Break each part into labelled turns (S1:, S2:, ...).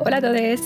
S1: Hola a todos,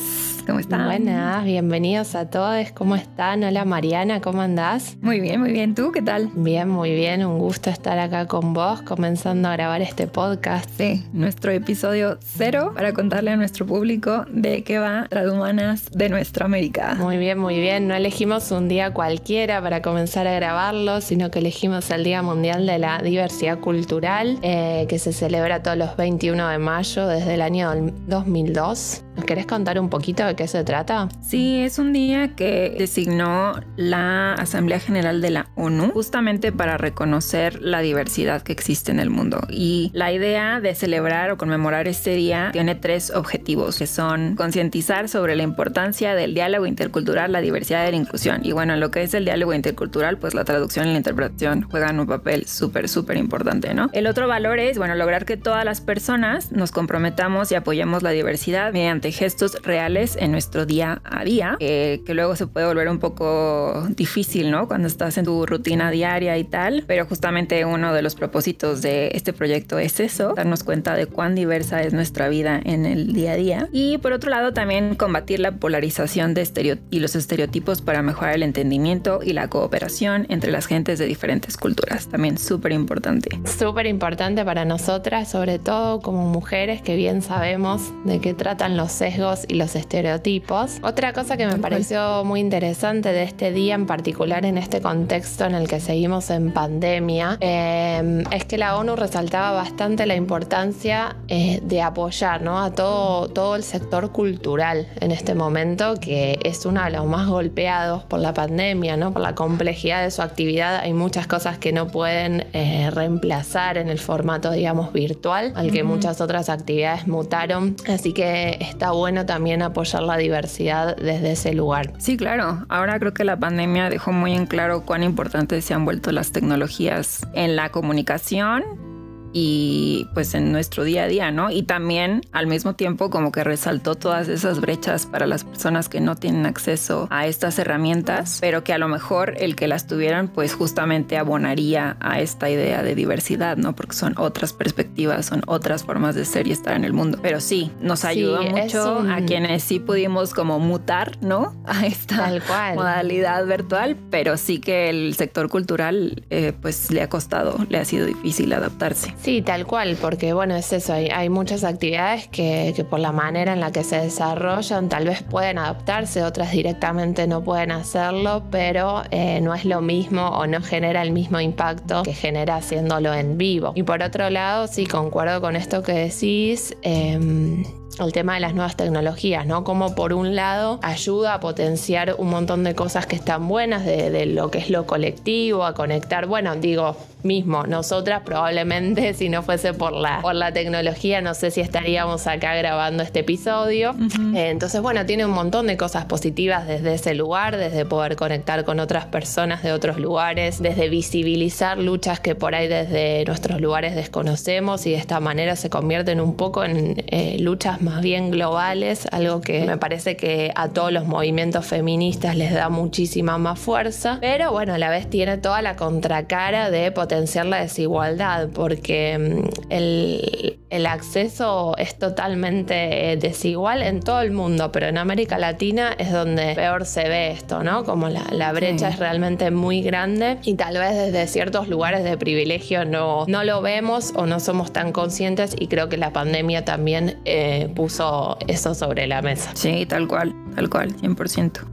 S1: ¿cómo están?
S2: Buenas, bienvenidos a todos, ¿cómo están? Hola Mariana, ¿cómo andás?
S1: Muy bien, muy bien, ¿tú qué tal?
S2: Bien, muy bien, un gusto estar acá con vos, comenzando a grabar este podcast.
S1: Sí, nuestro episodio cero para contarle a nuestro público de qué va Tradumanas de nuestra América.
S2: Muy bien, muy bien, no elegimos un día cualquiera para comenzar a grabarlo, sino que elegimos el Día Mundial de la Diversidad Cultural, eh, que se celebra todos los 21 de mayo desde el año 2002. ¿Nos querés contar un poquito de qué se trata?
S1: Sí, es un día que designó la Asamblea General de la ONU justamente para reconocer la diversidad que existe en el mundo. Y la idea de celebrar o conmemorar este día tiene tres objetivos, que son concientizar sobre la importancia del diálogo intercultural, la diversidad y la inclusión. Y bueno, lo que es el diálogo intercultural, pues la traducción y la interpretación juegan un papel súper, súper importante, ¿no? El otro valor es, bueno, lograr que todas las personas nos comprometamos y apoyemos la diversidad mediante gestos reales en nuestro día a día, que luego se puede volver un poco difícil, ¿no? Cuando estás en tu rutina diaria y tal, pero justamente uno de los propósitos de este proyecto es eso, darnos cuenta de cuán diversa es nuestra vida en el día a día. Y por otro lado, también combatir la polarización de y los estereotipos para mejorar el entendimiento y la cooperación entre las gentes de diferentes culturas. También súper importante.
S2: Súper importante para nosotras, sobre todo como mujeres que bien sabemos de qué tratan los sesgos y los estereotipos. Otra cosa que me pareció muy interesante de este día en particular en este contexto en el que seguimos en pandemia em, es que la ONU resaltaba bastante la importancia eh, de apoyar ¿no? a todo, todo el sector cultural en este momento que es uno de los más golpeados por la pandemia, ¿no? por la complejidad de su actividad. Hay muchas cosas que no pueden eh, reemplazar en el formato digamos virtual al que muchas otras actividades mutaron. Así que está bueno también apoyar la diversidad desde ese lugar.
S1: Sí, claro. Ahora creo que la pandemia dejó muy en claro cuán importantes se han vuelto las tecnologías en la comunicación y pues en nuestro día a día, ¿no? Y también al mismo tiempo como que resaltó todas esas brechas para las personas que no tienen acceso a estas herramientas, pero que a lo mejor el que las tuvieran pues justamente abonaría a esta idea de diversidad, ¿no? Porque son otras perspectivas, son otras formas de ser y estar en el mundo. Pero sí, nos ayudó mucho a quienes sí pudimos como mutar, ¿no? A esta modalidad virtual, pero sí que el sector cultural eh, pues le ha costado, le ha sido difícil adaptarse.
S2: Sí, tal cual, porque bueno, es eso, hay, muchas actividades que, por la manera en la que se desarrollan tal vez pueden adaptarse, otras directamente no pueden hacerlo, pero eh, no es lo mismo o no genera el mismo impacto que genera haciéndolo en vivo. Y por otro lado, sí, concuerdo con esto que decís. Em, el tema de las nuevas tecnologías, ¿no? Como por un lado ayuda a potenciar un montón de cosas que están buenas de, de, lo que es lo colectivo, a conectar, bueno, digo, mismo. Nosotras probablemente si no fuese por la, por la tecnología no sé si estaríamos acá grabando este episodio. Eh, entonces bueno, tiene un montón de cosas positivas desde ese lugar, desde poder conectar con otras personas de otros lugares, desde visibilizar luchas que por ahí desde nuestros lugares desconocemos y de esta manera se convierten un poco en eh, luchas más bien globales, algo que me parece que a todos los movimientos feministas les da muchísima más fuerza, pero bueno, a la vez tiene toda la contracara de potenciar potenciar la desigualdad, porque mm, el, el acceso es totalmente desigual en todo el mundo, pero en América Latina es donde peor se ve esto, ¿no? Como la, la brecha es realmente muy grande y tal vez desde ciertos lugares de privilegio no, no lo vemos o no somos tan conscientes y creo que la pandemia también eh, puso eso sobre la mesa.
S1: Sí, tal cual, tal cual, 100%.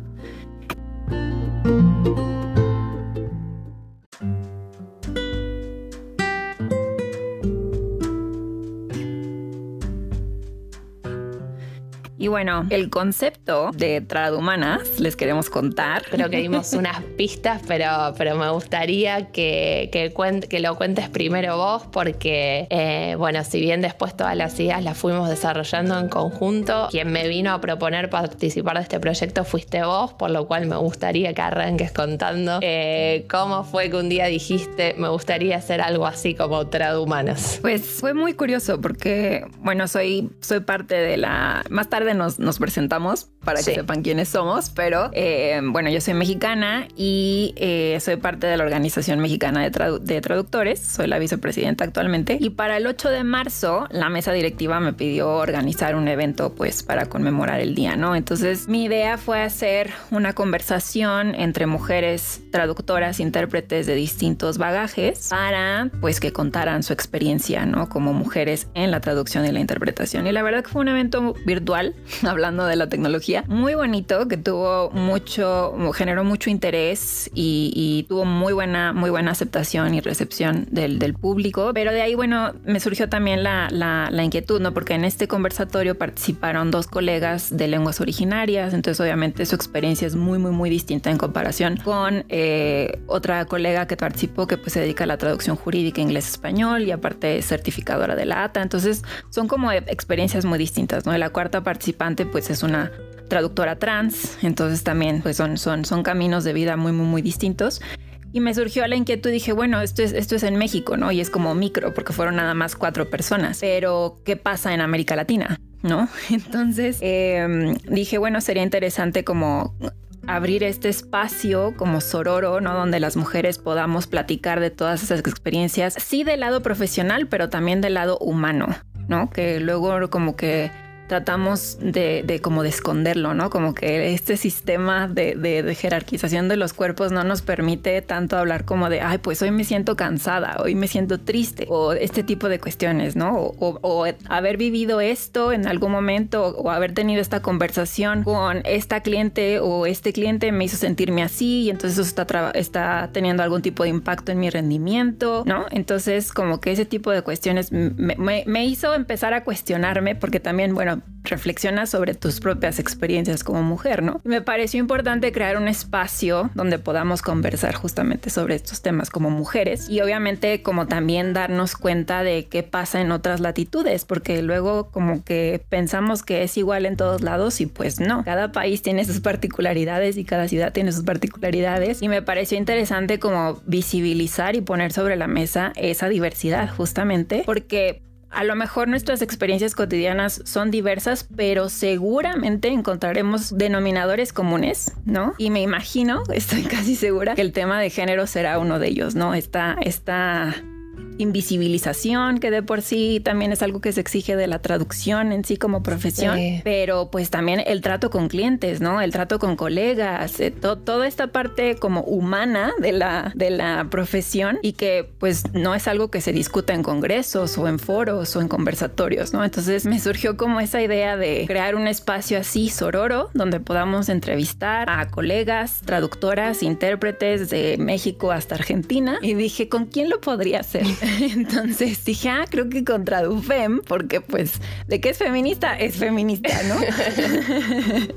S1: Bueno, el concepto de Tradumanas les queremos contar.
S2: Creo que dimos unas pistas, pero, pero me gustaría que, que, que lo cuentes primero vos, porque, eh, bueno, si bien después todas las ideas las fuimos desarrollando en conjunto, quien me vino a proponer participar de este proyecto fuiste vos, por lo cual me gustaría que arranques contando eh, cómo fue que un día dijiste, me gustaría hacer algo así como Tradumanas.
S1: Pues fue muy curioso porque, bueno, soy, soy parte de la... Más tarde nos, presentamos, para que sepan quiénes somos, pero eh, bueno, yo soy mexicana y eh, soy parte de la Organización Mexicana de, Traductores, soy la vicepresidenta actualmente, y para el 8 de marzo la mesa directiva me pidió organizar un evento pues para conmemorar el día, ¿no? Entonces mi idea fue hacer una conversación entre mujeres traductoras, intérpretes de distintos bagajes para pues que contaran su experiencia, ¿no? Como mujeres en la traducción y la interpretación. Y la verdad que fue un evento virtual, hablando de la tecnología muy bonito que tuvo mucho, generó mucho interés y, tuvo muy buena, muy buena aceptación y recepción del, del, público. Pero de ahí, bueno, me surgió también la, la, la, inquietud, ¿no? Porque en este conversatorio participaron dos colegas de lenguas originarias, entonces obviamente su experiencia es muy, muy, muy distinta en comparación con eh, otra colega que participó que pues se dedica a la traducción jurídica inglés-español y aparte es certificadora de la ATA. Entonces son como experiencias muy distintas, ¿no? La cuarta pues es una traductora trans, entonces también pues son, son, son caminos de vida muy, muy, muy distintos. Y me surgió la inquietud dije, bueno, esto es, esto es en México, ¿no? Y es como micro, porque fueron nada más cuatro personas. Pero, ¿qué pasa en América Latina? ¿No? Entonces em, dije, bueno, sería interesante como abrir este espacio como sororo, ¿no? Donde las mujeres podamos platicar de todas esas experiencias, sí del lado profesional, pero también del lado humano, ¿no? Que luego como que tratamos de, como de esconderlo, ¿no? Como que este sistema de, jerarquización de los cuerpos no nos permite tanto hablar como de, ay, pues hoy me siento cansada, hoy me siento triste, o este tipo de cuestiones, ¿no? O, haber vivido esto en algún momento, o haber tenido esta conversación con esta cliente o este cliente me hizo sentirme así y entonces eso está, está teniendo algún tipo de impacto en mi rendimiento, ¿no? Entonces como que ese tipo de cuestiones me hizo empezar a cuestionarme porque también, bueno, reflexiona sobre tus propias experiencias como mujer, ¿no? Me pareció importante crear un espacio donde podamos conversar justamente sobre estos temas como mujeres y obviamente como también darnos cuenta de qué pasa en otras latitudes, porque luego como que pensamos que es igual en todos lados y pues no, cada país tiene sus particularidades y cada ciudad tiene sus particularidades y me pareció interesante como visibilizar y poner sobre la mesa esa diversidad justamente porque a lo mejor nuestras experiencias cotidianas son diversas, pero seguramente encontraremos denominadores comunes, ¿no? Y me imagino, estoy casi segura, que el tema de género será uno de ellos, ¿no? Esta, esta invisibilización, que de por sí también es algo que se exige de la traducción en sí como profesión, pero pues también el trato con clientes, ¿no? El trato con colegas, eh, toda esta parte como humana de la, de la profesión y que pues no es algo que se discuta en congresos o en foros o en conversatorios, ¿no? Entonces me surgió como esa idea de crear un espacio así sororo donde podamos entrevistar a colegas, traductoras, intérpretes de México hasta Argentina y dije, ¿con quién lo podría hacer? Entonces dije, ah, creo que contra Dufem, porque pues, ¿de qué es feminista? Es feminista, ¿no?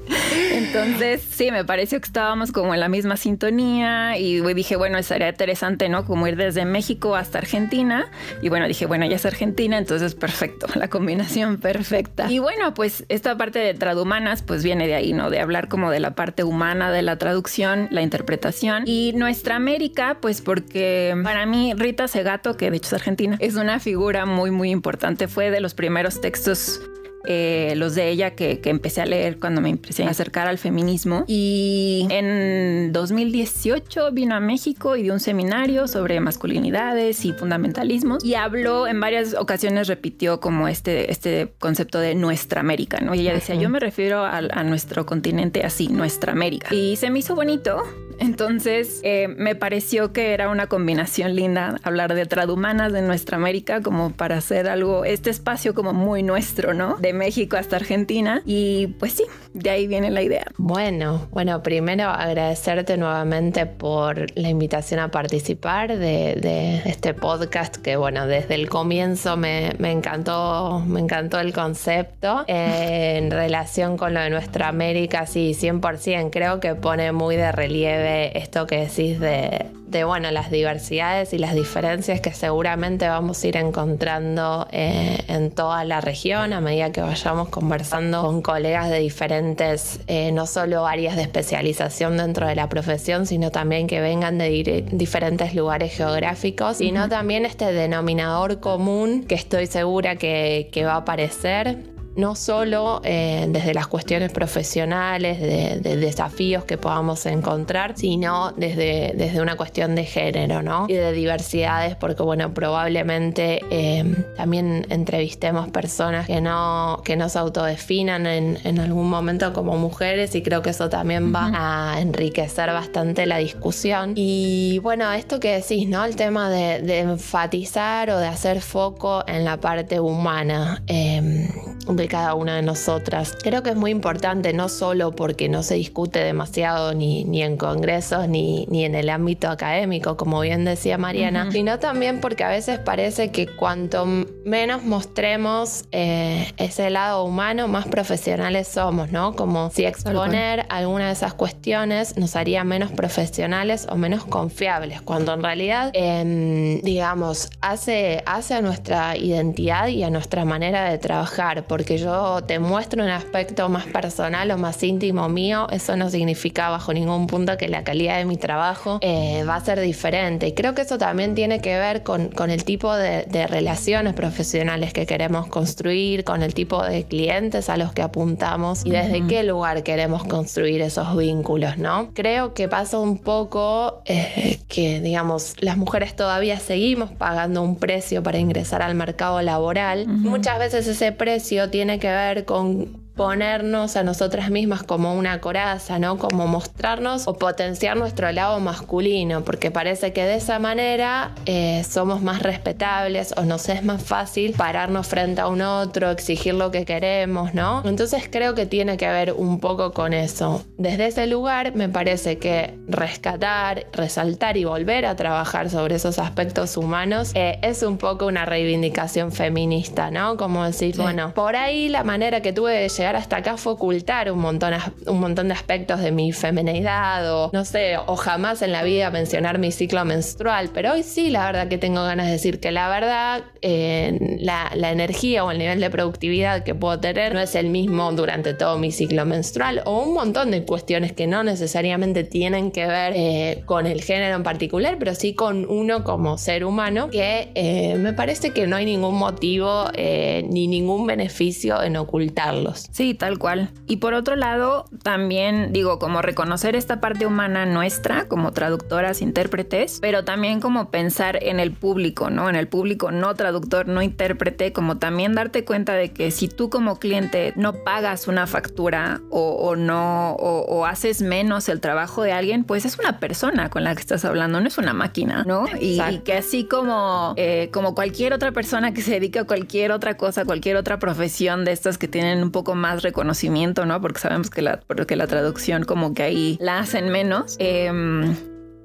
S1: Entonces, sí, me pareció que estábamos como en la misma sintonía y dije, bueno, sería interesante, ¿no? Como ir desde México hasta Argentina. Y bueno, dije, bueno, ya es Argentina, entonces perfecto, la combinación perfecta. Y bueno, pues esta parte de tradumanas, pues viene de ahí, ¿no? De hablar como de la parte humana de la traducción, la interpretación. Y nuestra América, pues porque para mí Rita Segato, que de hecho es argentina, es una figura muy, muy importante. Fue de los primeros textos eh, los de ella que, empecé a leer cuando me empecé a acercar al feminismo. Y en 2018 vino a México y dio un seminario sobre masculinidades y fundamentalismos y habló en varias ocasiones, repitió como este, este concepto de nuestra América, ¿no? Y ella decía, yo me refiero a, a nuestro continente así, nuestra América. Y se me hizo bonito entonces eh, me pareció que era una combinación linda hablar de tradumanas de nuestra América como para hacer algo, este espacio como muy nuestro, ¿no? De México hasta Argentina. Y pues sí, de ahí viene la idea.
S2: Bueno, bueno, primero agradecerte nuevamente por la invitación a participar de, este podcast que bueno, desde el comienzo me, encantó, me encantó el concepto eh, en relación con lo de nuestra América, sí, 100%, creo que pone muy de relieve esto que decís de, bueno, las diversidades y las diferencias que seguramente vamos a ir encontrando eh, en toda la región a medida que vayamos conversando con colegas de diferentes, eh, no solo áreas de especialización dentro de la profesión, sino también que vengan de diferentes lugares geográficos, sino también este denominador común que estoy segura que, que va a aparecer no solo eh, desde las cuestiones profesionales, de, desafíos que podamos encontrar, sino desde, desde una cuestión de género, ¿no? Y de diversidades, porque bueno, probablemente em, también entrevistemos personas que no, que no se autodefinan en, en, algún momento como mujeres y creo que eso también va a enriquecer bastante la discusión. Y bueno, esto que decís, ¿no? El tema de, de enfatizar o de hacer foco en la parte humana. Eh, de cada una de nosotras. Creo que es muy importante no solo porque no se discute demasiado ni, ni en congresos ni, ni en el ámbito académico, como bien decía Mariana, sino también porque a veces parece que cuanto menos mostremos eh, ese lado humano, más profesionales somos, ¿no? Como si exponer alguna de esas cuestiones nos haría menos profesionales o menos confiables, cuando en realidad, em, digamos, hace, hace a nuestra identidad y a nuestra manera de trabajar porque yo te muestro un aspecto más personal o más íntimo mío, eso no significa bajo ningún punto que la calidad de mi trabajo eh, va a ser diferente. Y creo que eso también tiene que ver con, el tipo de, relaciones profesionales que queremos construir, con el tipo de clientes a los que apuntamos y desde qué lugar queremos construir esos vínculos, ¿no? Creo que pasa un poco eh, que, digamos, las mujeres todavía seguimos pagando un precio para ingresar al mercado laboral. Muchas veces ese precio tiene que ver con ponernos a nosotras mismas como una coraza, ¿no? Como mostrarnos o potenciar nuestro lado masculino, porque parece que de esa manera eh, somos más respetables o nos es más fácil pararnos frente a un otro, exigir lo que queremos, ¿no? Entonces creo que tiene que ver un poco con eso. Desde ese lugar me parece que rescatar, resaltar y volver a trabajar sobre esos aspectos humanos eh, es un poco una reivindicación feminista, ¿no? Como decir, bueno, por ahí la manera que tuve de llegar hasta acá fue ocultar un montón, de aspectos de mi feminidad o no sé, o jamás en la vida mencionar mi ciclo menstrual, pero hoy sí la verdad que tengo ganas de decir que la verdad eh, la, energía o el nivel de productividad que puedo tener no es el mismo durante todo mi ciclo menstrual o un montón de cuestiones que no necesariamente tienen que ver eh, con el género en particular, pero sí con uno como ser humano que eh, me parece que no hay ningún motivo ni ningún beneficio en ocultarlos.
S1: Sí, tal cual. Y por otro lado, también digo, como reconocer esta parte humana nuestra como traductoras, intérpretes, pero también como pensar en el público, ¿no? En el público no traductor, no intérprete, como también darte cuenta de que si tú como cliente no pagas una factura o, no, o, haces menos el trabajo de alguien, pues es una persona con la que estás hablando, no es una máquina, ¿no? Y, que así como, eh, como cualquier otra persona que se dedica a cualquier otra cosa, cualquier otra profesión de estas que tienen un poco más más reconocimiento, ¿no? Porque sabemos que la, porque la traducción como que ahí la hacen menos. Em,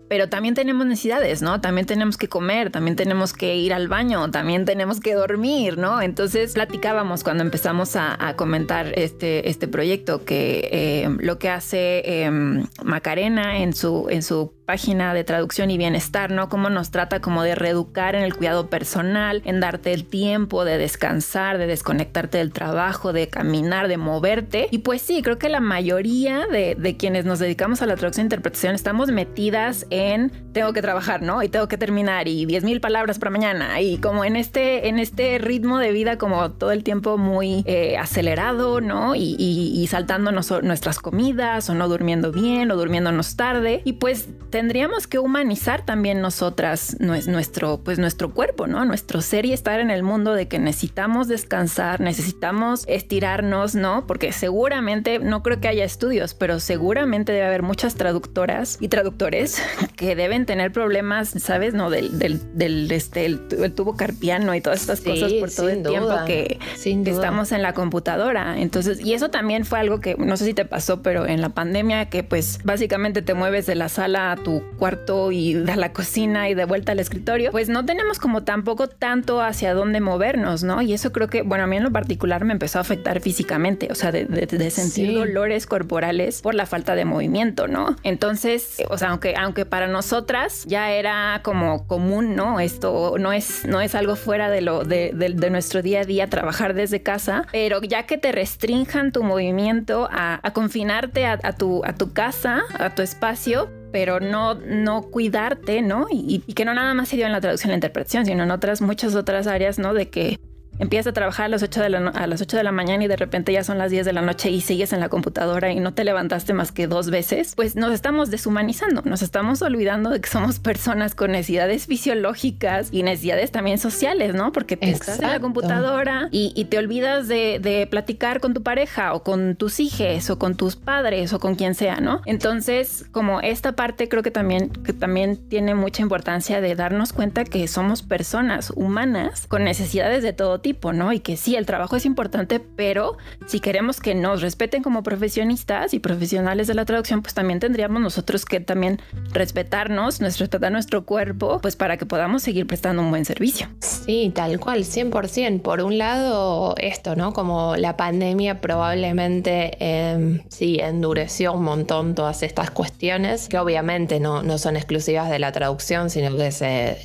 S1: pero también tenemos necesidades, ¿no? También tenemos que comer, también tenemos que ir al baño, también tenemos que dormir, ¿no? Entonces platicábamos cuando empezamos a, comentar este, este proyecto que em, lo que hace em, Macarena en su, en su página de traducción y bienestar, ¿no? Cómo nos trata como de reeducar en el cuidado personal, en darte el tiempo de descansar, de desconectarte del trabajo, de caminar, de moverte. Y pues sí, creo que la mayoría de, quienes nos dedicamos a la traducción e interpretación estamos metidas en tengo que trabajar, ¿no? Y tengo que terminar y 10.000 palabras para mañana y como en este, en este ritmo de vida como todo el tiempo muy eh, acelerado, ¿no? Y, y, saltándonos nuestras comidas o no durmiendo bien o durmiéndonos tarde. Y pues tendríamos que humanizar también nosotras nuestro, pues nuestro cuerpo, ¿no? Nuestro ser y estar en el mundo de que necesitamos descansar, necesitamos estirarnos, ¿no? Porque seguramente, no creo que haya estudios, pero seguramente debe haber muchas traductoras y traductores que deben tener problemas, ¿sabes? No, del, del, este, el, tubo carpiano y todas estas cosas por todo el tiempo que, que estamos en la computadora. Entonces, y eso también fue algo que, no sé si te pasó, pero en la pandemia que pues básicamente te mueves de la sala a tu cuarto y a la cocina y de vuelta al escritorio, pues no tenemos como tampoco tanto hacia dónde movernos, ¿no? Y eso creo que, bueno, a mí en lo particular me empezó a afectar físicamente, o sea, de, sentir dolores corporales por la falta de movimiento, ¿no? Entonces, o sea, aunque, aunque para nosotras ya era como común, ¿no? Esto no es, no es algo fuera de lo de, nuestro día a día trabajar desde casa, pero ya que te restrinjan tu movimiento a, confinarte a, tu, a tu casa, a tu espacio, pero no, no cuidarte, ¿no? Y, que no nada más se dio en la traducción y la interpretación, sino en otras, muchas otras áreas, ¿no? De que empiezas a trabajar a las 8 de la, a las 8 de la mañana y de repente ya son las 10 de la noche y sigues en la computadora y no te levantaste más que dos veces, pues nos estamos deshumanizando, nos estamos olvidando de que somos personas con necesidades fisiológicas y necesidades también sociales, ¿no? Porque te estás en la computadora y, te olvidas de, de, platicar con tu pareja o con tus hijos o con tus padres o con quien sea, ¿no? Entonces, como esta parte creo que también, que también tiene mucha importancia de darnos cuenta que somos personas humanas con necesidades de todo tipo, ¿no? Y que sí, el trabajo es importante, pero si queremos que nos respeten como profesionistas y profesionales de la traducción, pues también tendríamos nosotros que también respetarnos, nuestro, nuestro cuerpo, pues para que podamos seguir prestando un buen servicio.
S2: Sí, tal cual, 100%. Por un lado, esto, ¿no? Como la pandemia probablemente em, sí endureció un montón todas estas cuestiones, que obviamente no, no son exclusivas de la traducción, sino que se,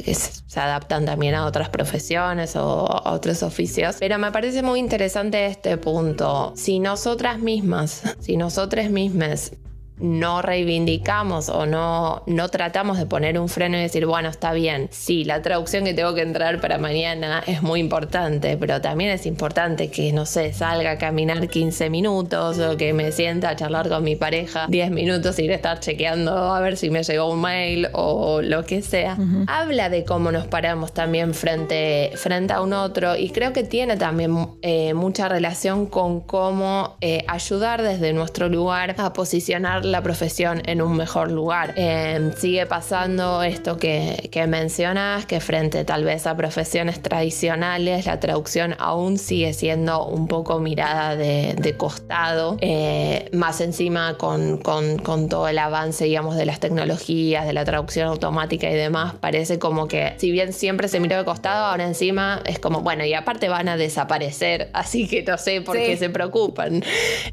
S2: se adaptan también a otras profesiones o a otros oficios. Pero me parece muy interesante este punto. Si nosotras mismas, si nosotras mismas no reivindicamos o no, no tratamos de poner un freno y decir, bueno, está bien, sí, la traducción que tengo que entrar para mañana es muy importante, pero también es importante que, no sé, salga a caminar 15 minutos o que me sienta a charlar con mi pareja 10 minutos y ir a estar chequeando a ver si me llegó un mail o lo que sea. Habla de cómo nos paramos también frente, frente a un otro y creo que tiene también eh, mucha relación con cómo eh, ayudar desde nuestro lugar a posicionar la profesión en un mejor lugar. Em, sigue pasando esto que, que, mencionas, que frente tal vez a profesiones tradicionales, la traducción aún sigue siendo un poco mirada de, de costado, eh, más encima con, con, con, todo el avance, digamos, de las tecnologías, de la traducción automática y demás, parece como que si bien siempre se miró de costado, ahora encima es como, bueno, y aparte van a desaparecer, así que no sé por qué se preocupan.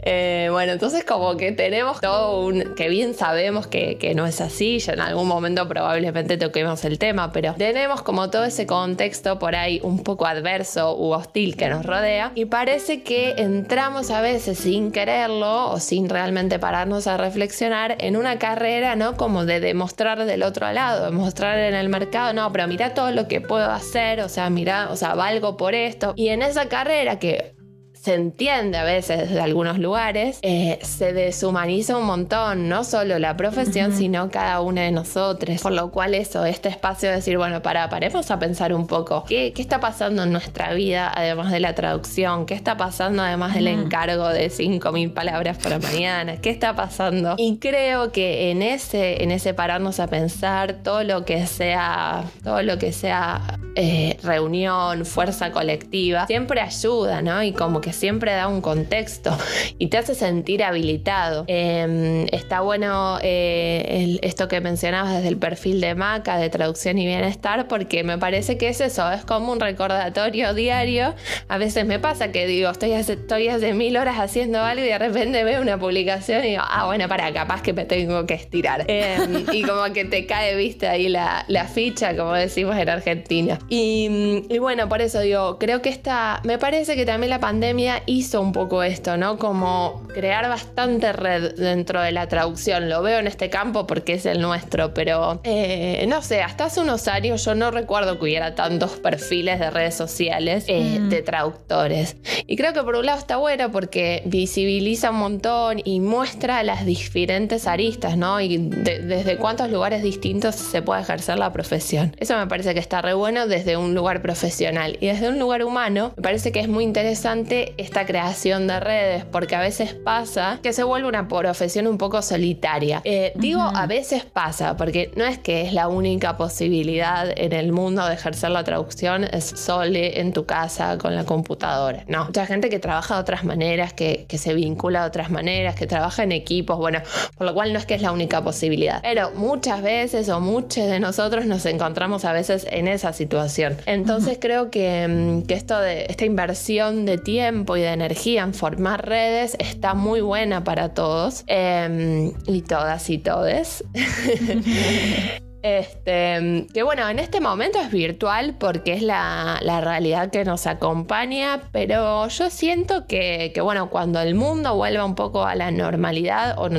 S2: Eh, bueno, entonces como que tenemos todo que bien sabemos que, no es así, ya en algún momento probablemente toquemos el tema, pero tenemos como todo ese contexto por ahí un poco adverso u hostil que nos rodea y parece que entramos a veces sin quererlo o sin realmente pararnos a reflexionar en una carrera, ¿no? Como de demostrar del otro lado, demostrar en el mercado, no, pero mira todo lo que puedo hacer, o sea, mira, o sea, valgo por esto. Y en esa carrera que se entiende a veces desde algunos lugares, eh, se deshumaniza un montón, no solo la profesión, sino cada una de nosotros. Por lo cual eso, este espacio de decir, bueno, para, paremos a pensar un poco, ¿qué, ¿qué, está pasando en nuestra vida además de la traducción? ¿Qué está pasando además del encargo de 5.000 palabras para mañana? ¿Qué está pasando? Y creo que en ese, en ese pararnos a pensar todo lo que sea, todo lo que sea eh, reunión, fuerza colectiva, siempre ayuda, ¿no? Y como que siempre da un contexto y te hace sentir habilitado. Em, está bueno eh, esto que mencionabas desde el perfil de Maca, de traducción y bienestar, porque me parece que es eso, es como un recordatorio diario. A veces me pasa que digo, estoy hace, estoy hace mil horas haciendo algo y de repente veo una publicación y digo, ah, bueno, para, capaz que me tengo que estirar. Em, y como que te cae, viste, ahí la, ficha, como decimos en Argentina. Y, y bueno, por eso digo, creo que esta, me parece que también la pandemia hizo un poco esto, ¿no? Como crear bastante red dentro de la traducción. Lo veo en este campo porque es el nuestro, pero eh, no sé, hasta hace unos años yo no recuerdo que hubiera tantos perfiles de redes sociales eh, mm. de traductores. Y creo que por un lado está bueno porque visibiliza un montón y muestra las diferentes aristas, ¿no? Y desde cuántos lugares distintos se puede ejercer la profesión. Eso me parece que está re bueno desde un lugar profesional. Y desde un lugar humano, me parece que es muy interesante esta creación de redes, porque a veces pasa que se vuelve una profesión un poco solitaria. Eh, digo, a veces pasa, porque no es que es la única posibilidad en el mundo de ejercer la traducción, es solo en tu casa con la computadora. No, mucha gente que trabaja de otras maneras, que, que se vincula de otras maneras, que trabaja en equipos, bueno, por lo cual no es que es la única posibilidad. Pero muchas veces o muchos de nosotros nos encontramos a veces en esa situación. Entonces creo que, mm, que esto de esta inversión de tiempo, y de energía en formar redes está muy buena para todos em, y todas y todes. Este, que bueno, en este momento es virtual porque es la, realidad que nos acompaña, pero yo siento que, bueno, cuando el mundo vuelva un poco a la normalidad, o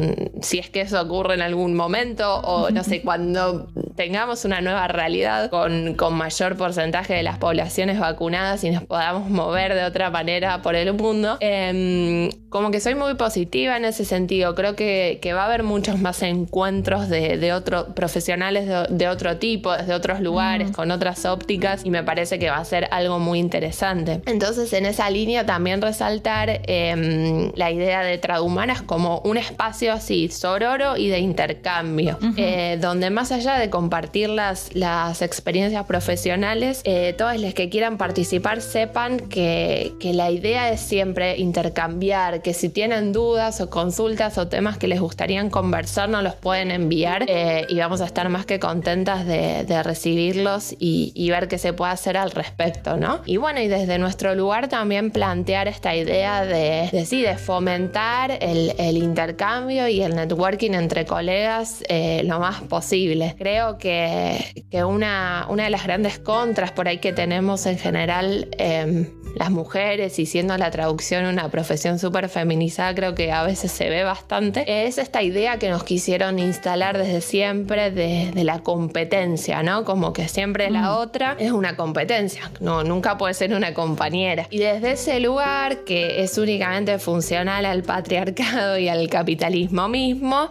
S2: si es que eso ocurre en algún momento, o no sé, cuando tengamos una nueva realidad con, con mayor porcentaje de las poblaciones vacunadas y nos podamos mover de otra manera por el mundo. Em, como que soy muy positiva en ese sentido. Creo que, que va a haber muchos más encuentros de, de otros profesionales de, otro tipo, desde otros lugares, con otras ópticas, y me parece que va a ser algo muy interesante. Entonces, en esa línea también resaltar em, la idea de Tradumanas como un espacio así sororo y de intercambio, eh, donde más allá de compartir las, las experiencias profesionales, eh, todos los que quieran participar sepan que, que la idea es siempre intercambiar, que si tienen dudas o consultas o temas que les gustaría conversar, nos los pueden enviar eh, y vamos a estar más que contentas de, recibirlos y, ver qué se puede hacer al respecto, ¿no? Y bueno, y desde nuestro lugar también plantear esta idea de, de fomentar el, intercambio y el networking entre colegas eh, lo más posible. Creo que, que, una, una de las grandes contras por ahí que tenemos en general em, las mujeres y siendo la traducción una profesión súper feminizada, creo que a veces se ve bastante, es esta idea que nos quisieron instalar desde siempre de, la competencia, ¿no? Como que siempre la mm. otra es una competencia, no, nunca puede ser una compañera. Y desde ese lugar que es únicamente funcional al patriarcado y al capitalismo mismo,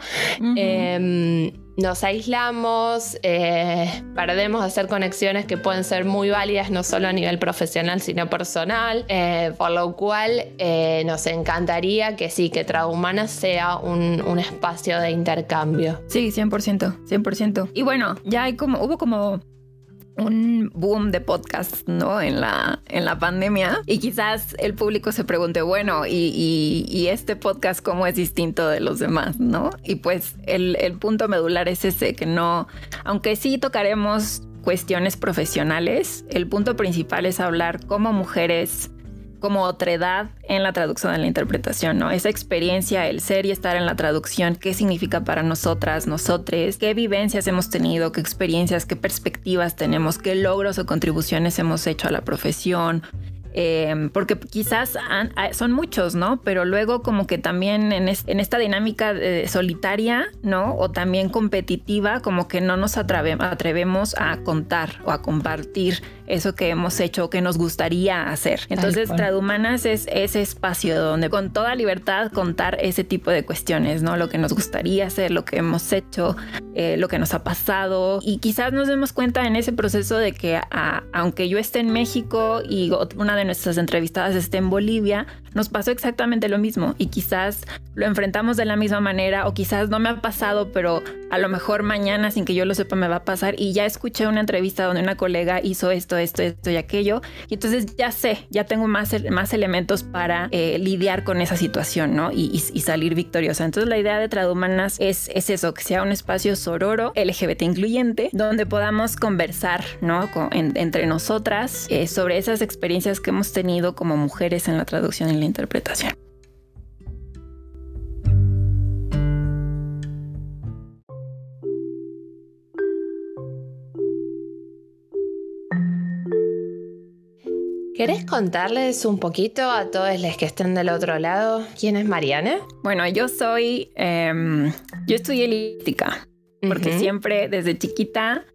S2: nos aislamos, eh, perdemos hacer conexiones que pueden ser muy válidas no solo a nivel profesional, sino personal, eh, por lo cual eh, nos encantaría que sí, que Traumana sea un, un, espacio de intercambio.
S1: Sí, 100%, 100%. Y bueno, ya hay como, hubo como un boom de podcast, ¿no? En la, en la pandemia. Y quizás el público se pregunte, bueno, ¿y, este podcast cómo es distinto de los demás, ¿no? Y pues el, el punto medular es ese, que no, aunque sí tocaremos cuestiones profesionales, el punto principal es hablar como mujeres como otredad en la traducción, en la interpretación, ¿no? Esa experiencia, el ser y estar en la traducción, qué significa para nosotras, nosotres, qué vivencias hemos tenido, qué experiencias, qué perspectivas tenemos, qué logros o contribuciones hemos hecho a la profesión, Em, porque quizás son muchos, ¿no? Pero luego como que también en, esta dinámica solitaria, ¿no? O también competitiva, como que no nos atrevemos a contar o a compartir eso que hemos hecho, que nos gustaría hacer. Entonces, Tradumanas es ese espacio donde con toda libertad contar ese tipo de cuestiones, ¿no? Lo que nos gustaría hacer, lo que hemos hecho, eh, lo que nos ha pasado. Y quizás nos demos cuenta en ese proceso de que aunque yo esté en México y una de nuestras entrevistadas esté en Bolivia, nos pasó exactamente lo mismo y quizás lo enfrentamos de la misma manera o quizás no me ha pasado, pero a lo mejor mañana sin que yo lo sepa me va a pasar y ya escuché una entrevista donde una colega hizo esto, esto, esto y aquello y entonces ya sé, ya tengo más, más elementos para eh, lidiar con esa situación, ¿no? Y, salir victoriosa. Entonces la idea de Tradumanas es, es eso, que sea un espacio sororo, LGBT incluyente, donde podamos conversar, ¿no? entre nosotras eh, sobre esas experiencias que hemos tenido como mujeres en la traducción y la interpretación.
S2: ¿Querés contarles un poquito a todos los que estén del otro lado quién es Mariana?
S1: Bueno, yo soy, em, yo estudié lítica, porque siempre desde chiquita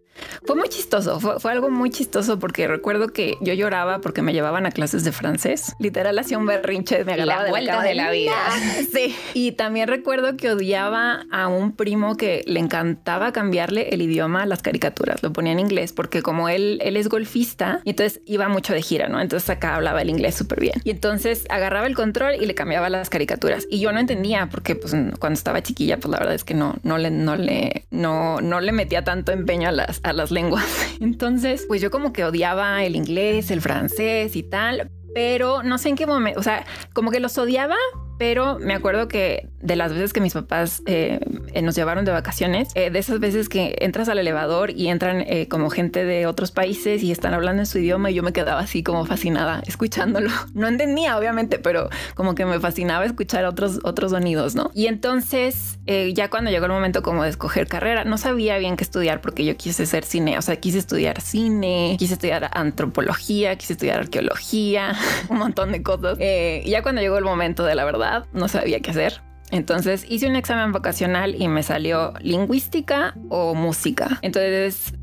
S1: fue muy chistoso, fue, algo muy chistoso porque recuerdo que yo lloraba porque me llevaban a clases de francés. Literal hacía un berrinche, me agarraba
S2: de la, de la vida.
S1: Sí. Y también recuerdo que odiaba a un primo que le encantaba cambiarle el idioma a las caricaturas. Lo ponía en inglés porque como él, él es golfista, y entonces iba mucho de gira, ¿no? Entonces acá hablaba el inglés súper bien. Y entonces agarraba el control y le cambiaba las caricaturas. Y yo no entendía porque pues cuando estaba chiquilla, pues la verdad es que no, no le, no le, no, no le metía tanto empeño a las, a las lenguas. Entonces, pues yo como que odiaba el inglés, el francés y tal, pero no sé en qué momento, o sea, como que los odiaba, pero me acuerdo que de las veces que mis papás eh, nos llevaron de vacaciones, eh, de esas veces que entras al elevador y entran eh, como gente de otros países y están hablando en su idioma y yo me quedaba así como fascinada escuchándolo. No entendía, obviamente, pero como que me fascinaba escuchar otros, otros sonidos, ¿no? Y entonces, ya cuando llegó el momento como de escoger carrera, no sabía bien qué estudiar porque yo quise ser cine, o sea, quise estudiar cine, quise estudiar antropología, quise estudiar arqueología, un montón de cosas. ya cuando llegó el momento de la verdad, no sabía qué hacer Entonces hice un examen vocacional y me salió lingüística o música. Entonces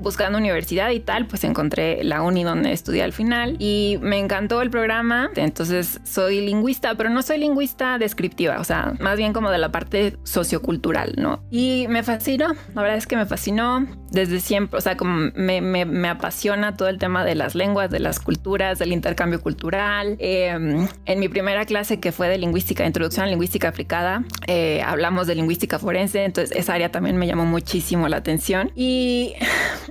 S1: buscando universidad y tal, pues encontré la uni donde estudié al final y me encantó el programa. Entonces soy lingüista, pero no soy lingüista descriptiva, o sea, más bien como de la parte sociocultural, ¿no? Y me fascinó, la verdad es que me fascinó desde siempre, o sea, como me, me, apasiona todo el tema de las lenguas, de las culturas, del intercambio cultural. Em, en mi primera clase que fue de lingüística, introducción a lingüística aplicada, eh, hablamos de lingüística forense, entonces esa área también me llamó muchísimo la atención. Y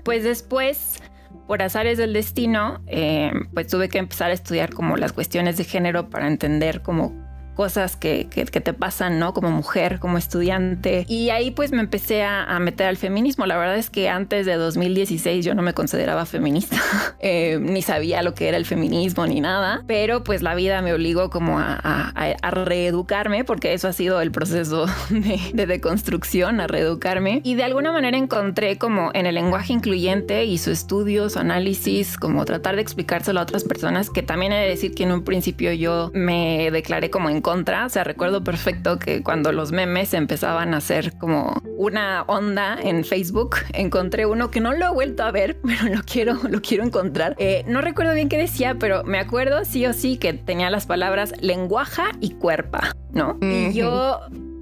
S1: pues después, por azares del destino, eh, pues tuve que empezar a estudiar como las cuestiones de género para entender cómo cosas que, que, te pasan, ¿no? Como mujer, como estudiante. Y ahí pues me empecé a, meter al feminismo. La verdad es que antes de 2016 yo no me consideraba feminista, eh, ni sabía lo que era el feminismo ni nada, pero pues la vida me obligó como a, a, reeducarme, porque eso ha sido el proceso de, de deconstrucción, a reeducarme. Y de alguna manera encontré como en el lenguaje incluyente y su estudio, su análisis, como tratar de explicárselo a otras personas, que también he de decir que en un principio yo me declaré como en contra. O sea, recuerdo perfecto que cuando los memes empezaban a hacer como una onda en Facebook, encontré uno que no lo he vuelto a ver, pero lo quiero, lo quiero encontrar. Eh, no recuerdo bien qué decía, pero me acuerdo sí o sí que tenía las palabras lenguaja y cuerpa, ¿no? Y yo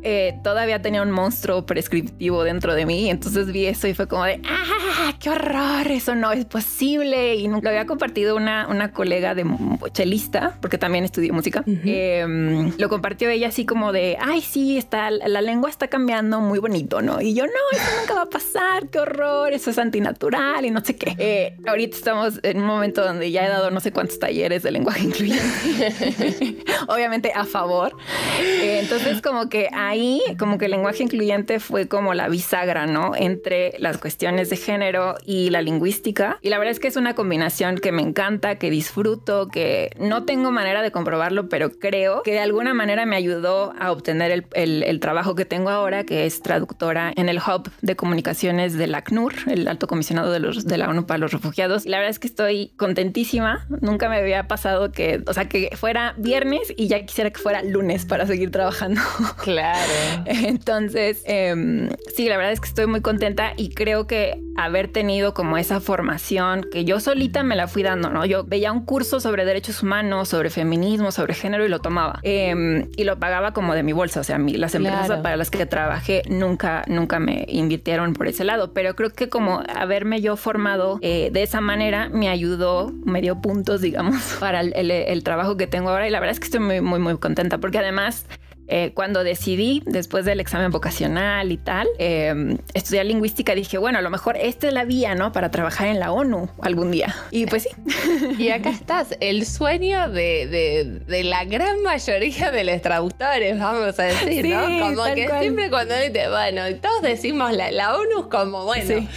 S1: eh, todavía tenía un monstruo prescriptivo dentro de mí. Entonces vi eso y fue como de, ¡ah, qué horror! Eso no es posible. Y lo había compartido una, una colega de chelista, porque también estudié música. Em, lo compartió ella así como de, ¡ay, sí, está, la lengua está cambiando muy bonito, ¿no? Y yo, no, eso nunca va a pasar, qué horror, eso es antinatural y no sé qué. Eh, ahorita estamos en un momento donde ya he dado no sé cuántos talleres de lenguaje incluyente. Obviamente a favor. Eh, entonces, como que ahí como que el lenguaje incluyente fue como la bisagra, ¿no? Entre las cuestiones de género y la lingüística. Y la verdad es que es una combinación que me encanta, que disfruto, que no tengo manera de comprobarlo, pero creo que de alguna manera me ayudó a obtener el, trabajo que tengo ahora, que es traductora en el Hub de Comunicaciones del ACNUR, el Alto Comisionado de, los, de la ONU para los Refugiados. Y la verdad es que estoy contentísima. Nunca me había pasado que, o sea, que fuera viernes y ya quisiera que fuera lunes para seguir trabajando.
S2: Claro.
S1: Entonces, em, sí, la verdad es que estoy muy contenta y creo que haber tenido como esa formación que yo solita me la fui dando, ¿no? Yo veía un curso sobre derechos humanos, sobre feminismo, sobre género y lo tomaba. Em, y lo pagaba como de mi bolsa. O sea, las empresas para las que trabajé nunca, nunca me invirtieron por ese lado. Pero creo que como haberme yo formado eh, de esa manera me ayudó, me dio puntos, digamos, para el, el, trabajo que tengo ahora. Y la verdad es que estoy muy, muy, muy contenta porque además eh, cuando decidí, después del examen vocacional y tal, em, estudiar lingüística, dije, bueno, a lo mejor esta es la vía, ¿no? Para trabajar en la ONU algún día. Y pues sí.
S2: Y acá estás, el sueño de, de, la gran mayoría de los traductores, vamos a decir, ¿no? Como que siempre cuando dice, bueno, todos decimos la, la ONU como, bueno,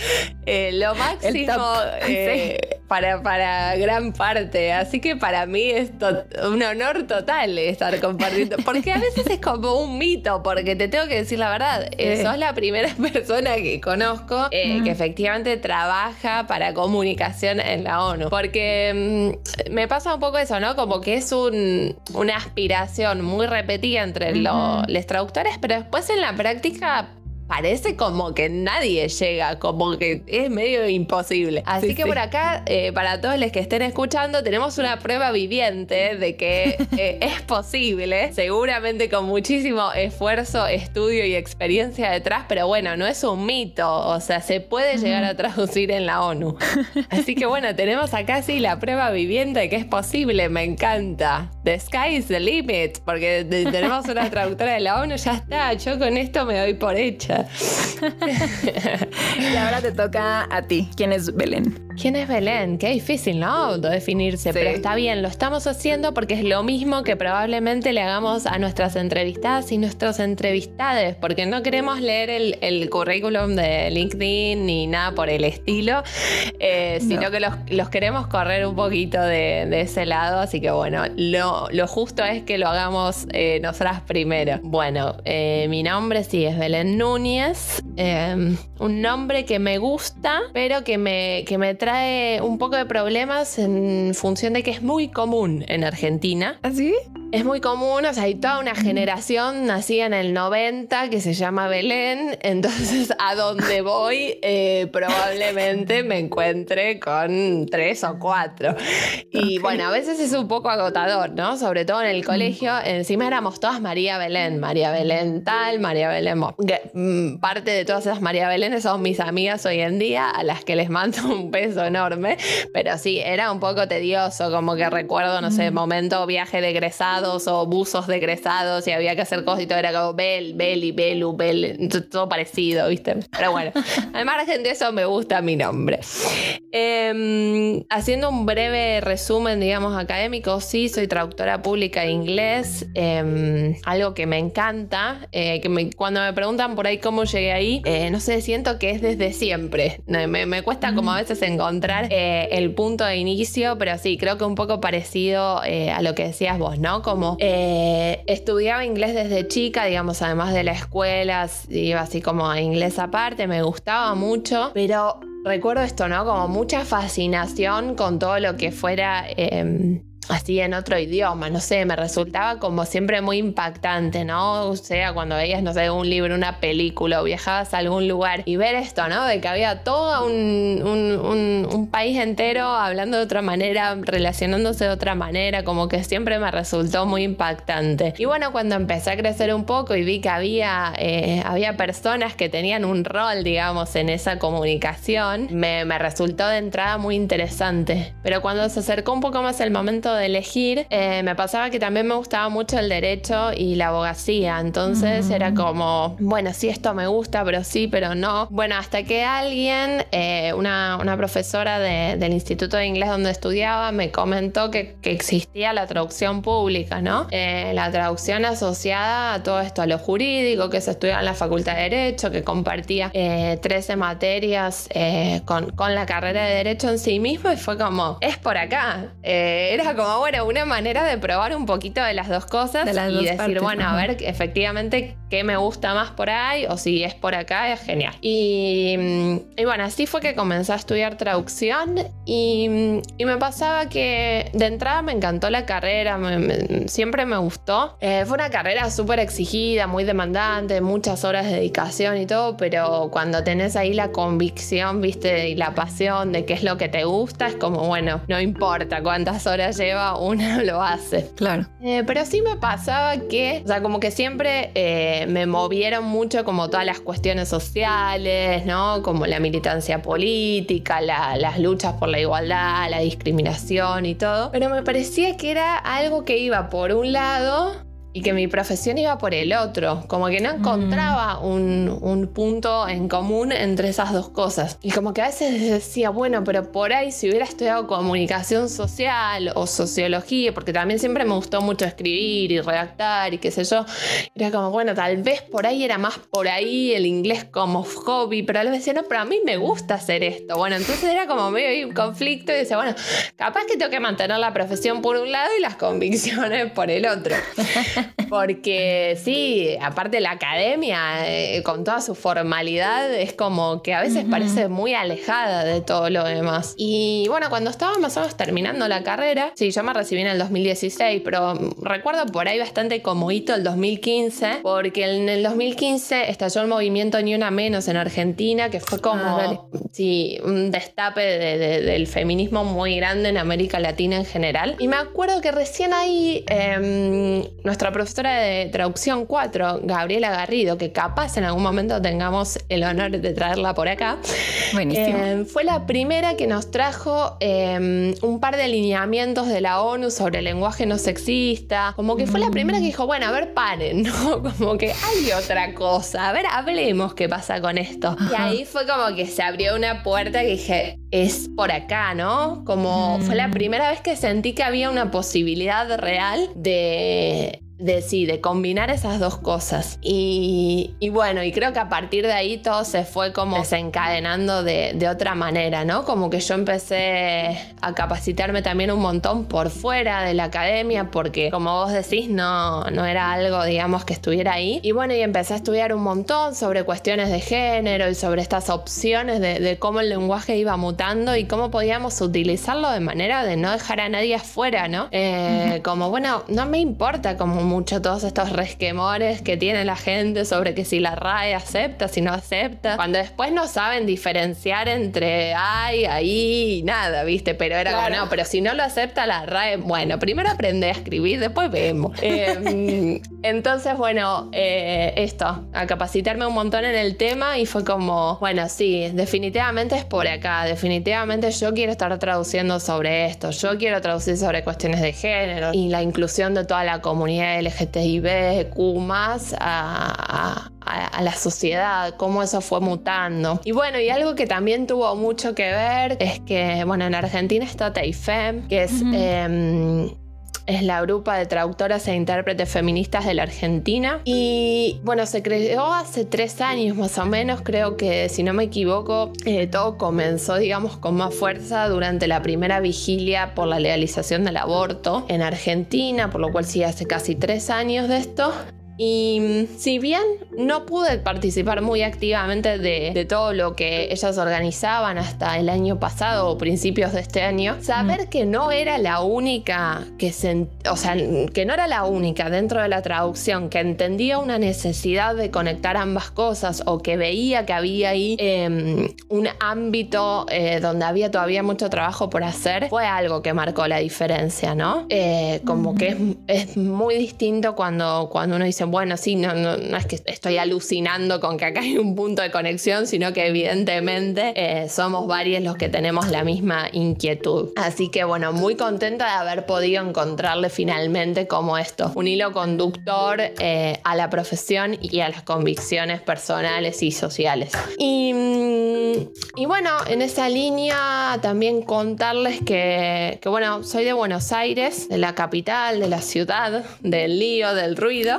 S2: eh, lo máximo eh, para, para gran parte. Así que para mí es un honor total estar compartiendo, porque a veces es como un mito, porque te tengo que decir la verdad, eh, sos la primera persona que conozco eh, que efectivamente trabaja para comunicación en la ONU. Porque mm, me pasa un poco eso, ¿no? Como que es una aspiración muy repetida entre los traductores, pero después en la práctica parece como que nadie llega, como que es medio imposible. Así que por acá, eh, para todos los que estén escuchando, tenemos una prueba viviente de que eh, es posible, seguramente con muchísimo esfuerzo, estudio y experiencia detrás, pero bueno, no es un mito, o sea, se puede llegar a traducir en la ONU. Así que bueno, tenemos acá sí la prueba viviente de que es posible, me encanta. The sky is the limit, porque tenemos una traductora de la ONU, ya está, yo con esto me doy por hecha.
S1: y ahora te toca a ti. ¿Quién es Belén?
S2: ¿Quién es Belén? Qué difícil, ¿no? Definirse, pero está bien, lo estamos haciendo porque es lo mismo que probablemente le hagamos a nuestras entrevistadas y nuestros entrevistades, porque no queremos leer el, currículum de LinkedIn ni nada por el estilo, eh, sino que los, queremos correr un poquito de, ese lado, así que bueno, lo, justo es que lo hagamos eh, nosotras primero. Bueno, eh, mi nombre sí es Belén Núñez, un nombre que me gusta, pero que me, que me trae trae un poco de problemas en función de que es muy común en Argentina.
S1: ¿Así?
S2: ¿Ah, es muy común, o sea, hay toda una generación nacida en el 90 que se llama Belén, entonces a donde voy eh, probablemente me encuentre con tres o cuatro. Y bueno, a veces es un poco agotador, ¿no? Sobre todo en el colegio, encima éramos todas María Belén, María Belén tal, María Belén. Mm, parte de todas esas María Belénes son mis amigas hoy en día, a las que les mando un beso enorme, pero sí, era un poco tedioso, como que recuerdo, no sé, momento viaje de egresados o buzos de egresados y había que hacer cosas y todo era como Bel, Beli, Belu, Bel, todo parecido, ¿viste? Pero bueno, al margen de eso me gusta mi nombre. Em, haciendo un breve resumen, digamos, académico, sí, soy traductora pública de inglés, em, algo que me encanta, eh, que cuando me preguntan por ahí cómo llegué ahí, eh, no sé, siento que es desde siempre. Me, cuesta como a veces encontrar eh, el punto de inicio, pero sí, creo que un poco parecido a lo que decías vos, ¿no? Como estudiaba inglés desde chica, digamos, además de la escuela, iba así como a inglés aparte, me gustaba mucho, pero recuerdo esto, ¿no? Como mucha fascinación con todo lo que fuera em, así en otro idioma, no sé, me resultaba como siempre muy impactante, ¿no? O sea, cuando veías, no sé, un libro, una película o viajabas a algún lugar y ver esto, ¿no? De que había todo un, un, país entero hablando de otra manera, relacionándose de otra manera, como que siempre me resultó muy impactante. Y bueno, cuando empecé a crecer un poco y vi que había, eh, había personas que tenían un rol, digamos, en esa comunicación, me, me resultó de entrada muy interesante. Pero cuando se acercó un poco más el momento de elegir, eh, me pasaba que también me gustaba mucho el derecho y la abogacía. Entonces era como, bueno, sí, esto me gusta, pero sí, pero no. Bueno, hasta que alguien, eh, una, profesora del Instituto de Inglés donde estudiaba, me comentó que, existía la traducción pública, ¿no? Eh, la traducción asociada a todo esto, a lo jurídico, que se estudia en la Facultad de Derecho, que compartía 13 materias con, con la carrera de Derecho en sí mismo y fue como, es por acá. era como bueno, una manera de probar un poquito de las dos cosas y decir, bueno, a ver efectivamente qué me gusta más por ahí o si es por acá, es genial. Y, bueno, así fue que comencé a estudiar traducción y, me pasaba que de entrada me encantó la carrera, siempre me gustó. Eh, fue una carrera súper exigida, muy demandante, muchas horas de dedicación y todo, pero cuando tenés ahí la convicción, viste, y la pasión de qué es lo que te gusta, es como, bueno, no importa cuántas horas llevas una lo hace.
S1: Claro.
S2: Eh, pero sí me pasaba que, o sea, como que siempre eh, me movieron mucho como todas las cuestiones sociales, ¿no? Como la militancia política, las luchas por la igualdad, la discriminación y todo. Pero me parecía que era algo que iba por un lado y que mi profesión iba por el otro, como que no encontraba un, un, punto en común entre esas dos cosas. Y como que a veces decía, bueno, pero por ahí si hubiera estudiado comunicación social o sociología, porque también siempre me gustó mucho escribir y redactar y qué sé yo, era como, bueno, tal vez por ahí era más por ahí el inglés como hobby, pero a veces decía, no, pero a mí me gusta hacer esto. Bueno, entonces era como medio un conflicto y decía, bueno, capaz que tengo que mantener la profesión por un lado y las convicciones por el otro. Porque sí, aparte la academia, eh, con toda su formalidad, es como que a veces parece muy alejada de todo lo demás. Y bueno, cuando estaba más o menos terminando la carrera, sí, yo me recibí en el 2016, pero recuerdo por ahí bastante como hito el 2015, porque en el 2015 estalló el movimiento Ni Una Menos en Argentina, que fue como ah, sí, un destape del feminismo muy grande en América Latina en general. Y me acuerdo que recién ahí em, nuestra profesora de traducción 4, Gabriela Garrido, que capaz en algún momento tengamos el honor de traerla por acá, eh, fue la primera que nos trajo em, un par de lineamientos de la ONU sobre el lenguaje no sexista, como que fue la primera que dijo, bueno, a ver, paren, ¿no? Como que hay otra cosa, a ver, hablemos qué pasa con esto. Y ahí fue como que se abrió una puerta que dije, es por acá, ¿no? Como fue la mm. primera vez que sentí que había una posibilidad real de de sí, de combinar esas dos cosas. Y, bueno, y creo que a partir de ahí todo se fue como desencadenando de, otra manera, ¿no? Como que yo empecé a capacitarme también un montón por fuera de la academia, porque como vos decís, no, no era algo, digamos, que estuviera ahí. Y bueno, y empecé a estudiar un montón sobre cuestiones de género y sobre estas opciones de, cómo el lenguaje iba mutando y cómo podíamos utilizarlo de manera de no dejar a nadie afuera, ¿no? Eh, como, bueno, no me importa como mucho todos estos resquemores que tiene la gente sobre que si la RAE acepta, si no acepta, cuando después no saben diferenciar entre ay, ahí y nada, ¿viste? Pero era como, no, pero si no lo acepta la RAE, bueno, primero aprende a escribir, después vemos. Em, entonces, bueno, eh, esto, a capacitarme un montón en el tema y fue como, bueno, sí, definitivamente es por acá, definitivamente yo quiero estar traduciendo sobre esto, yo quiero traducir sobre cuestiones de género y la inclusión de toda la comunidad LGTBIQ más a, la sociedad, cómo eso fue mutando. Y bueno, y algo que también tuvo mucho que ver es que, bueno, en Argentina está TAIFEM, que es es la grupa de traductoras e intérpretes feministas de la Argentina. Y bueno, se creó hace tres años más o menos, creo que si no me equivoco, eh, todo comenzó, digamos, con más fuerza durante la primera vigilia por la legalización del aborto en Argentina, por lo cual sí hace casi tres años de esto. Y mm, si bien no pude participar muy activamente de, todo lo que ellas organizaban hasta el año pasado o principios de este año, saber que no era la única que se, o sea, que no era la única dentro de la traducción que entendía una necesidad de conectar ambas cosas o que veía que había ahí em, un ámbito eh, donde había todavía mucho trabajo por hacer, fue algo que marcó la diferencia, ¿no? Eh, como que es, es, muy distinto cuando, cuando uno dice, bueno, sí, no, es que estoy alucinando con que acá hay un punto de conexión, sino que evidentemente eh, somos varios los que tenemos la misma inquietud. Así que bueno, muy contenta de haber podido encontrarle finalmente como esto, un hilo conductor eh, a la profesión y a las convicciones personales y sociales. Y, mm, bueno, en esa línea también contarles que, bueno, soy de Buenos Aires, de la capital, de la ciudad, del lío, del ruido,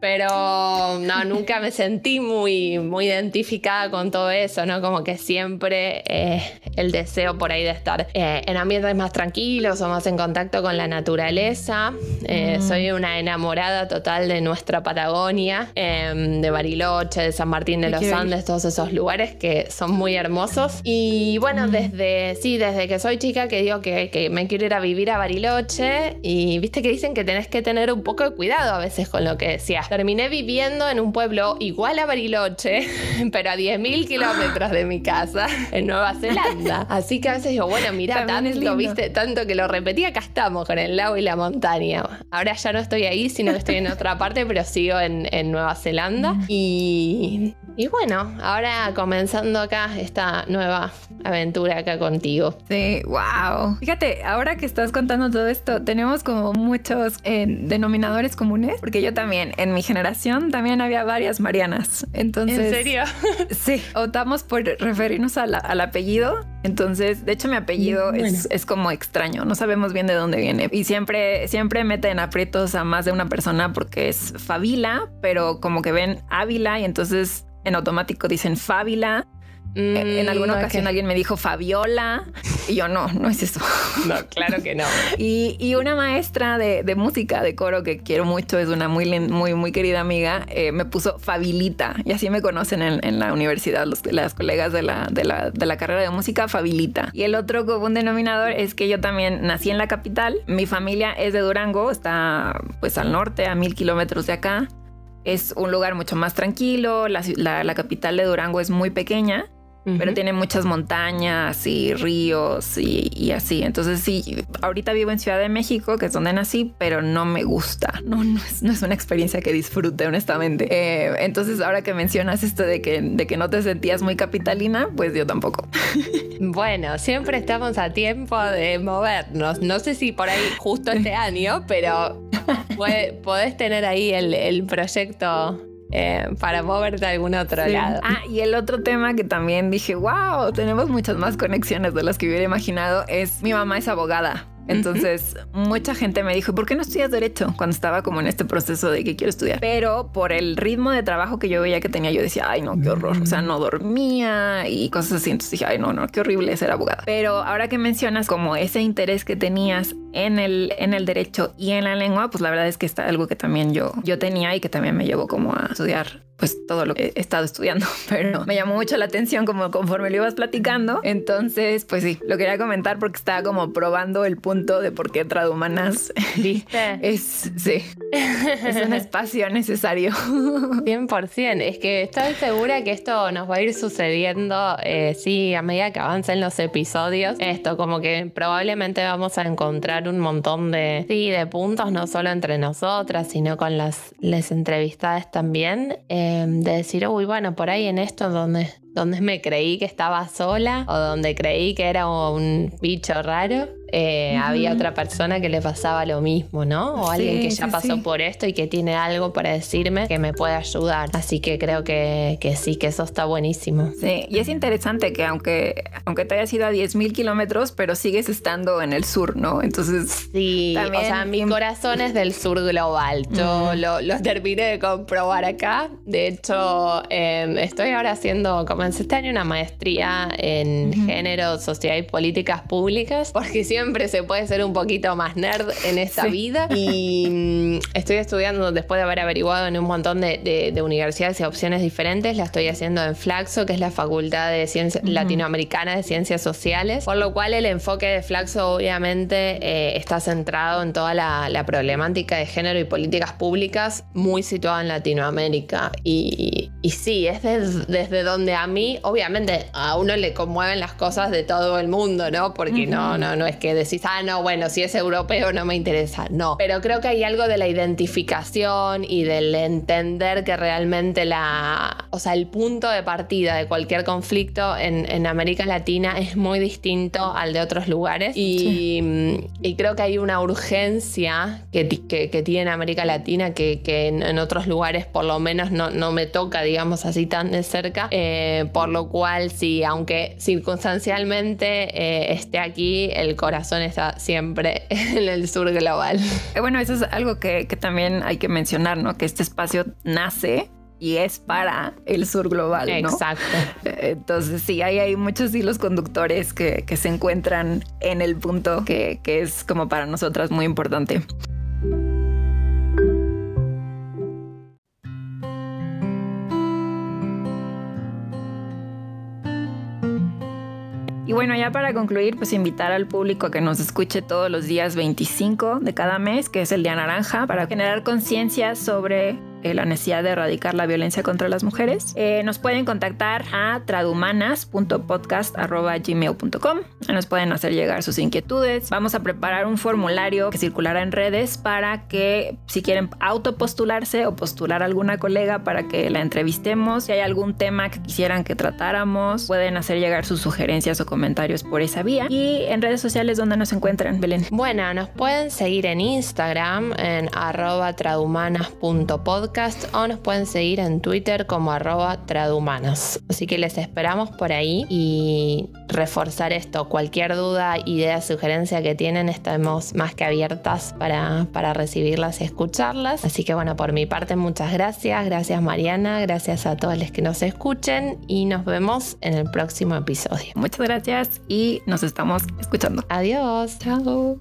S2: pero no, nunca me sentí muy, muy identificada con todo eso, ¿no? Como que siempre eh, el deseo por ahí de estar eh, en ambientes más tranquilos o más en contacto con la naturaleza. Eh, mm. Soy una enamorada total de nuestra Patagonia, em, de Bariloche, de San Martín de los Andes, todos esos lugares que son muy hermosos. Y bueno, mm. desde, sí, desde que soy chica que digo que, que me quiero ir a vivir a Bariloche y viste que dicen que tenés que tener un poco de cuidado a veces con lo que decías terminé viviendo en un pueblo igual a Bariloche, pero a 10.000 kilómetros de mi casa, en Nueva Zelanda. Así que a veces digo, bueno, mira, tanto, viste, tanto que lo repetí, acá estamos con el lago y la montaña. Ahora ya no estoy ahí, sino que estoy en otra parte, pero sigo en, Nueva Zelanda. Y, y bueno, ahora comenzando acá esta nueva aventura acá contigo.
S1: Sí, wow. Fíjate, ahora que estás contando todo esto, tenemos como muchos eh, denominadores comunes, porque yo también en mi generación también había varias Marianas. Entonces,
S2: ¿En serio?
S1: sí, optamos por referirnos al apellido. Entonces, de hecho, mi apellido mm, es, como extraño. No sabemos bien de dónde viene. Y siempre, siempre meten aprietos a más de una persona porque es Fabila, pero como que ven Ávila y entonces en automático dicen Fábila en mm, alguna ocasión alguien me dijo Fabiola y yo no, no es eso.
S2: No, claro que no.
S1: y, una maestra de, música, de coro que quiero mucho, es una muy, muy, muy querida amiga, eh, me puso Fabilita y así me conocen en, la universidad los, las colegas de la, de, la, de la carrera de música, Fabilita. Y el otro común denominador es que yo también nací en la capital, mi familia es de Durango, está pues al norte, a mil kilómetros de acá. Es un lugar mucho más tranquilo, la, la capital de Durango es muy pequeña pero tiene muchas montañas y ríos y, así. Entonces sí, ahorita vivo en Ciudad de México, que es donde nací, pero no me gusta. No, no es, una experiencia que disfrute, honestamente. Eh, entonces ahora que mencionas esto de que, de que no te sentías muy capitalina, pues yo tampoco.
S2: Bueno, siempre estamos a tiempo de movernos. No sé si por ahí justo este año, pero podés tener ahí el, el proyecto eh, para moverte a algún otro lado.
S1: Ah, y el otro tema que también dije, wow, tenemos muchas más conexiones de las que hubiera imaginado, es mi mamá es abogada. Entonces, mucha gente me dijo, ¿por qué no estudias derecho? Cuando estaba como en este proceso de que quiero estudiar. Pero por el ritmo de trabajo que yo veía que tenía, yo decía, ay, no, qué horror. O sea, no dormía y cosas así. Entonces dije, ay, no, no, qué horrible ser abogada. Pero ahora que mencionas como ese interés que tenías en el, en el derecho y en la lengua, pues la verdad es que está algo que también yo, yo tenía y que también me llevó como a estudiar pues todo lo que he estado estudiando, pero me llamó mucho la atención como conforme lo ibas platicando. Entonces, pues sí, lo quería comentar porque estaba como probando el punto de por qué Tradumanas
S2: ¿Viste?
S1: es, sí, es un espacio necesario.
S2: 100%, es que estoy segura que esto nos va a ir sucediendo, eh, sí, a medida que avancen los episodios, esto como que probablemente vamos a encontrar un montón de, sí, de puntos, no solo entre nosotras, sino con las, las entrevistadas también. Eh, de decir, uy, bueno, por ahí en esto donde, donde me creí que estaba sola o donde creí que era un bicho raro, eh, había otra persona que le pasaba lo mismo, ¿no? O alguien que ya pasó por esto y que tiene algo para decirme que me puede ayudar. Así que creo que, que sí, que eso está buenísimo.
S1: Sí, y es interesante que aunque, aunque te hayas ido a 10.000 kilómetros, pero sigues estando en el sur, ¿no? Entonces...
S2: Sí, también... o sea, mi corazón es del sur global. Yo lo, lo, terminé de comprobar acá. De hecho, em, estoy ahora haciendo, comencé este año una maestría en género, sociedad y políticas públicas, porque si siempre se puede ser un poquito más nerd en esta vida. Y mm, estoy estudiando, después de haber averiguado en un montón de, universidades y opciones diferentes, la estoy haciendo en Flaxo, que es la Facultad de Ciencias Latinoamericana de Ciencias Sociales, por lo cual el enfoque de Flaxo obviamente eh, está centrado en toda la, problemática de género y políticas públicas, muy situado en Latinoamérica. Y, y sí, es desde donde a mí, obviamente, a uno le conmueven las cosas de todo el mundo, ¿no? Porque no, no, no es que decís, ah, no, bueno, si es europeo no me interesa. No, pero creo que hay algo de la identificación y del entender que realmente la, o sea, el punto de partida de cualquier conflicto en, en América Latina es muy distinto al de otros lugares. Y, y creo que hay una urgencia que, que, que tiene América Latina que, que en, otros lugares por lo menos no, no, me toca, digamos así, tan de cerca, eh, por lo cual sí, aunque circunstancialmente eh, esté aquí, el corazón está siempre en el sur global.
S1: Eh, bueno, eso es algo que, también hay que mencionar, ¿no? Que este espacio nace y es para el sur global. ¿no?
S2: Exacto.
S1: Eh, entonces sí, hay, hay muchos hilos conductores que, se encuentran en el punto que, que es como para nosotras muy importante. Bueno, ya para concluir, pues invitar al público a que nos escuche todos los días 25 de cada mes, que es el día naranja, para generar conciencia sobre eh, la necesidad de erradicar la violencia contra las mujeres. Eh, nos pueden contactar a tradumanas.podcast.gmail.com. Nos pueden hacer llegar sus inquietudes. Vamos a preparar un formulario que circulará en redes para que si quieren autopostularse o postular a alguna colega para que la entrevistemos. Si hay algún tema que quisieran que tratáramos, pueden hacer llegar sus sugerencias o comentarios por esa vía. Y en redes sociales, donde nos encuentran, Belén?
S2: Bueno, nos pueden seguir en Instagram en arroba tradumanas.podcast o nos pueden seguir en Twitter como arroba tradumanos. Así que les esperamos por ahí y reforzar esto. Cualquier duda, idea, sugerencia que tienen, estamos más que abiertas para, para recibirlas y escucharlas. Así que bueno, por mi parte muchas gracias. Gracias Mariana, gracias a todos los que nos escuchen y nos vemos en el próximo episodio.
S1: Muchas gracias y nos estamos escuchando.
S2: Adiós.
S1: Chao.